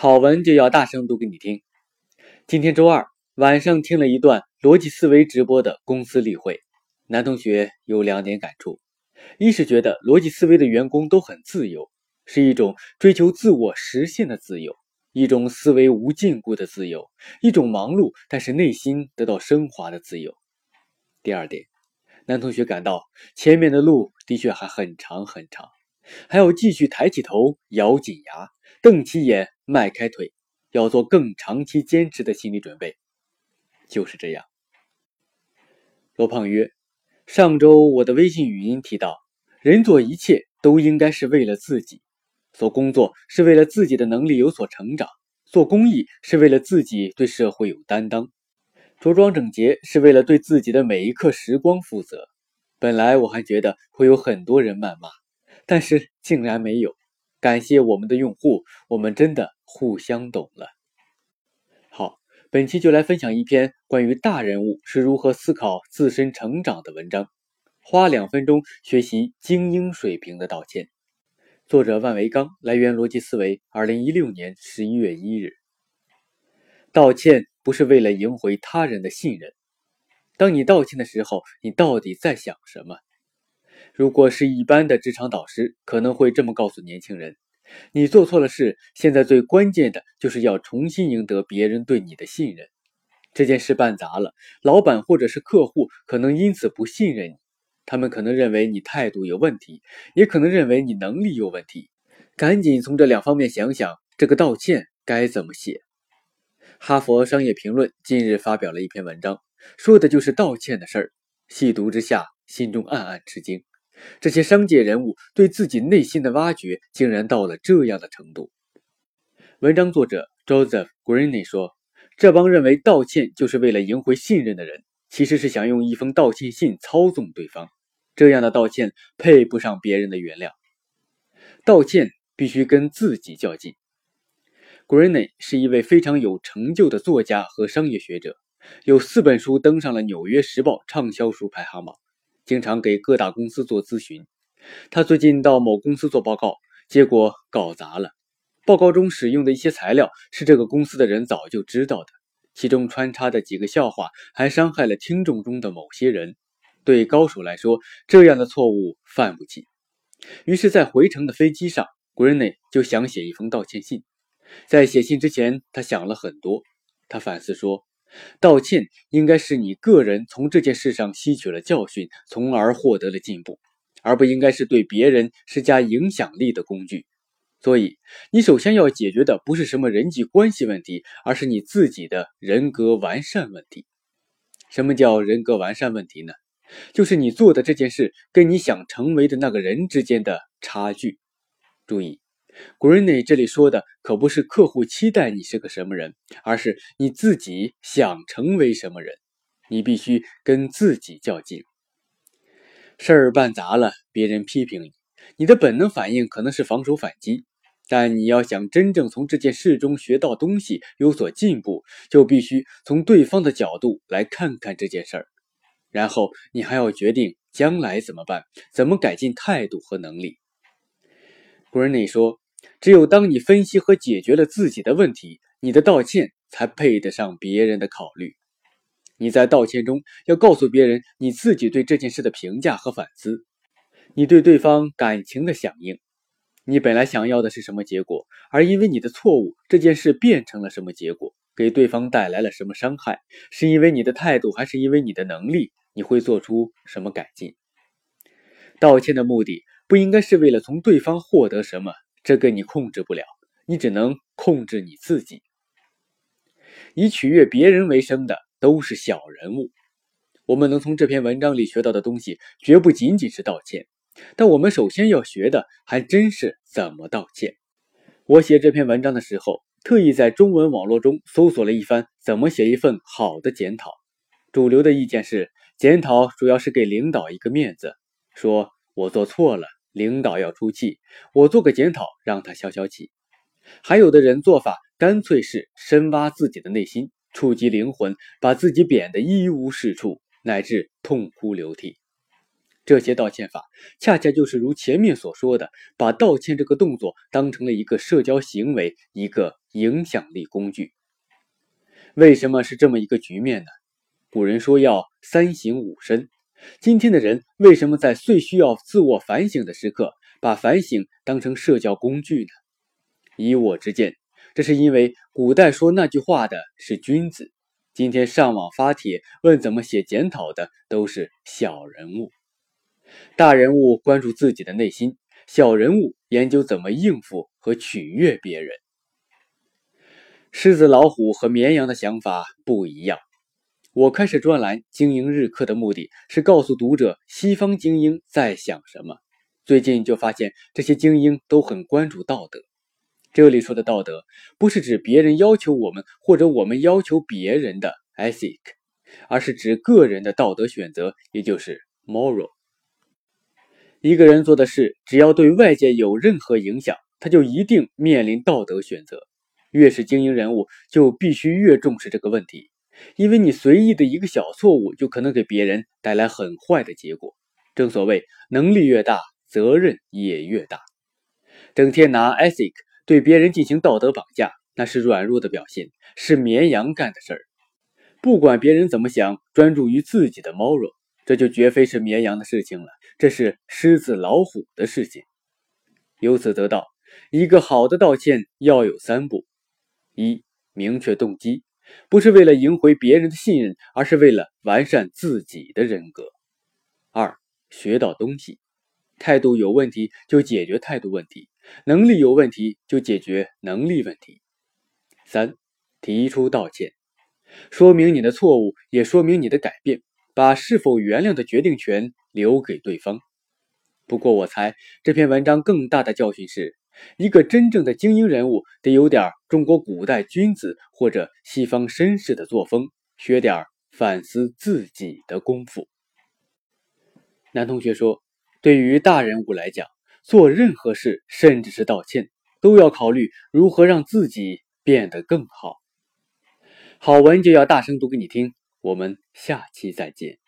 好文就要大声读给你听。今天周二晚上听了一段逻辑思维直播的公司例会，男同学有两点感触：一是觉得逻辑思维的员工都很自由，是一种追求自我实现的自由，一种思维无禁锢的自由，一种忙碌但是内心得到升华的自由；第二点，男同学感到前面的路的确还很长很长，还要继续抬起头，咬紧牙，瞪起眼。迈开腿，要做更长期坚持的心理准备。就是这样。罗胖曰：“上周我的微信语音提到，人做一切都应该是为了自己，做工作是为了自己的能力有所成长，做公益是为了自己对社会有担当，着装整洁是为了对自己的每一刻时光负责。本来我还觉得会有很多人谩骂，但是竟然没有。感谢我们的用户，我们真的。”互相懂了。好，本期就来分享一篇关于大人物是如何思考自身成长的文章。花两分钟学习精英水平的道歉。作者万维刚，来源逻辑思维，二零一六年十一月一日。道歉不是为了赢回他人的信任。当你道歉的时候，你到底在想什么？如果是一般的职场导师，可能会这么告诉年轻人。你做错了事，现在最关键的就是要重新赢得别人对你的信任。这件事办砸了，老板或者是客户可能因此不信任你，他们可能认为你态度有问题，也可能认为你能力有问题。赶紧从这两方面想想，这个道歉该怎么写。哈佛商业评论近日发表了一篇文章，说的就是道歉的事儿。细读之下，心中暗暗吃惊。这些商界人物对自己内心的挖掘，竟然到了这样的程度。文章作者 Joseph Greene 说：“这帮认为道歉就是为了赢回信任的人，其实是想用一封道歉信操纵对方。这样的道歉配不上别人的原谅。道歉必须跟自己较劲。” Greene 是一位非常有成就的作家和商业学者，有四本书登上了《纽约时报》畅销书排行榜。经常给各大公司做咨询。他最近到某公司做报告，结果搞砸了。报告中使用的一些材料是这个公司的人早就知道的，其中穿插的几个笑话还伤害了听众中的某些人。对高手来说，这样的错误犯不起。于是，在回程的飞机上，Greeny 就想写一封道歉信。在写信之前，他想了很多。他反思说。道歉应该是你个人从这件事上吸取了教训，从而获得了进步，而不应该是对别人施加影响力的工具。所以，你首先要解决的不是什么人际关系问题，而是你自己的人格完善问题。什么叫人格完善问题呢？就是你做的这件事跟你想成为的那个人之间的差距。注意。Greeny 这里说的可不是客户期待你是个什么人，而是你自己想成为什么人。你必须跟自己较劲。事儿办砸了，别人批评你，你的本能反应可能是防守反击。但你要想真正从这件事中学到东西，有所进步，就必须从对方的角度来看看这件事儿。然后你还要决定将来怎么办，怎么改进态度和能力。Greene 说。只有当你分析和解决了自己的问题，你的道歉才配得上别人的考虑。你在道歉中要告诉别人你自己对这件事的评价和反思，你对对方感情的响应。你本来想要的是什么结果，而因为你的错误，这件事变成了什么结果，给对方带来了什么伤害？是因为你的态度，还是因为你的能力？你会做出什么改进？道歉的目的不应该是为了从对方获得什么。这个你控制不了，你只能控制你自己。以取悦别人为生的都是小人物。我们能从这篇文章里学到的东西，绝不仅仅是道歉，但我们首先要学的还真是怎么道歉。我写这篇文章的时候，特意在中文网络中搜索了一番，怎么写一份好的检讨。主流的意见是，检讨主要是给领导一个面子，说我做错了。领导要出气，我做个检讨，让他消消气。还有的人做法干脆是深挖自己的内心，触及灵魂，把自己贬得一无是处，乃至痛哭流涕。这些道歉法恰恰就是如前面所说的，把道歉这个动作当成了一个社交行为，一个影响力工具。为什么是这么一个局面呢？古人说要三省吾身，今天的人为什么在最需要自我反省的时刻，把反省当成社交工具呢？以我之见，这是因为古代说那句话的是君子，今天上网发帖问怎么写检讨的都是小人物。大人物关注自己的内心，小人物研究怎么应付和取悦别人。狮子、老虎和绵羊的想法不一样。我开始专栏《经营日课》的目的是告诉读者西方精英在想什么。最近就发现这些精英都很关注道德。这里说的道德，不是指别人要求我们或者我们要求别人的 ethic，而是指个人的道德选择，也就是 moral。一个人做的事，只要对外界有任何影响，他就一定面临道德选择。越是精英人物，就必须越重视这个问题，因为你随意的一个小错误，就可能给别人带来很坏的结果。正所谓，能力越大，责任也越大。整天拿 ethic 对别人进行道德绑架，那是软弱的表现，是绵羊干的事儿。不管别人怎么想，专注于自己的 moral。这就绝非是绵羊的事情了，这是狮子老虎的事情。由此得到，一个好的道歉要有三步：一、明确动机，不是为了赢回别人的信任，而是为了完善自己的人格；二、学到东西，态度有问题就解决态度问题，能力有问题就解决能力问题；三、提出道歉，说明你的错误，也说明你的改变。把是否原谅的决定权留给对方。不过，我猜这篇文章更大的教训是，一个真正的精英人物得有点中国古代君子或者西方绅士的作风，学点反思自己的功夫。男同学说，对于大人物来讲，做任何事，甚至是道歉，都要考虑如何让自己变得更好。好文就要大声读给你听。我们下期再见。